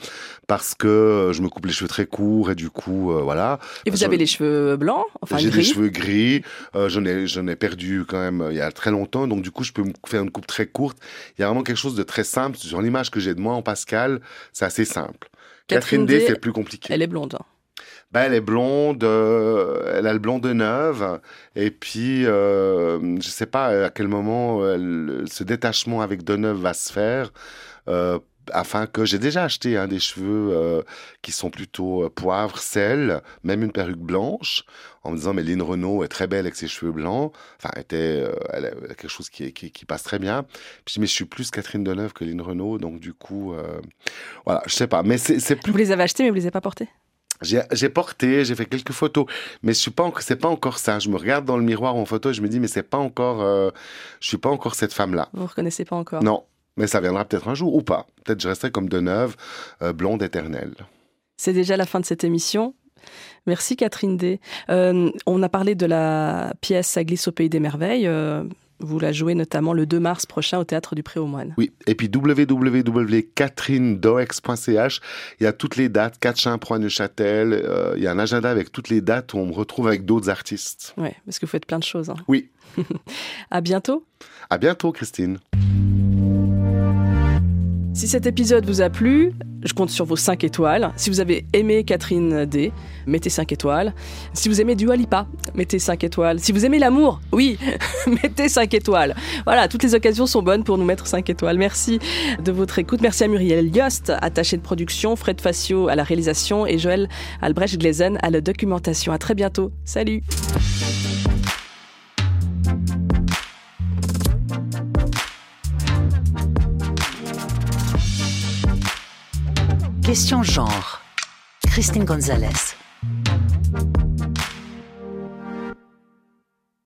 parce que euh, je me coupe les cheveux très courts et du coup euh, voilà Et vous avez les cheveux blancs Enfin, j'ai des cheveux gris euh, j'en ai j'en ai perdu quand même euh, il y a très longtemps donc du coup je peux me faire une coupe très courte il y a vraiment quelque chose de très simple sur l'image que j'ai de moi en Pascal c'est assez simple Catherine Catherine D D, c'est plus compliqué Elle est blonde. hein. Ben, elle est blonde, euh, elle a le blond de neuve, et puis euh, je sais pas à quel moment ce détachement avec Deneuve va se faire, euh, afin que j'ai déjà acheté hein, des cheveux euh, qui sont plutôt poivre, sel, même une perruque blanche, en me disant mais Lynn Renault est très belle avec ses cheveux blancs, enfin était, elle a quelque chose qui, passe très bien. Puis mais je suis plus Catherine Deneuve que Lynn Renault, donc du coup, voilà, je sais pas, mais c'est plus Vous les avez achetés, mais vous les avez pas portés j'ai porté, j'ai fait quelques photos, mais je suis pas encore, c'est pas encore ça. Je me regarde dans le miroir en photo et je me dis mais c'est pas encore, euh, je suis pas encore cette femme-là. Vous ne reconnaissez pas encore? Non, mais ça viendra peut-être un jour ou pas. Peut-être je resterai comme de neuve, euh, blonde éternelle. C'est déjà la fin de cette émission. Merci Catherine D. Euh, on a parlé de la pièce Ça glisse au pays des merveilles. Vous la jouez notamment le 2 mars prochain au théâtre du Pré-aux-Moines. Oui, et puis www.catherinedoex.ch, il y a toutes les dates, Catchin, Proie, Neuchâtel, euh, il y a un agenda avec toutes les dates où on me retrouve avec d'autres artistes. Ouais, parce que vous faites plein de choses. hein. Oui, À bientôt. à bientôt Christine. Si cet épisode vous a plu, je compte sur vos 5 étoiles. Si vous avez aimé Catherine D, mettez 5 étoiles. Si vous aimez Dua Lipa, mettez 5 étoiles. Si vous aimez l'amour, oui, mettez 5 étoiles. Voilà, toutes les occasions sont bonnes pour nous mettre 5 étoiles. Merci de votre écoute. Merci à Muriel Yost, attaché de production, Fred Facio à la réalisation et Joël Albrecht-Glezen à la documentation. À très bientôt. Salut Question genre. Christine Gonzalez.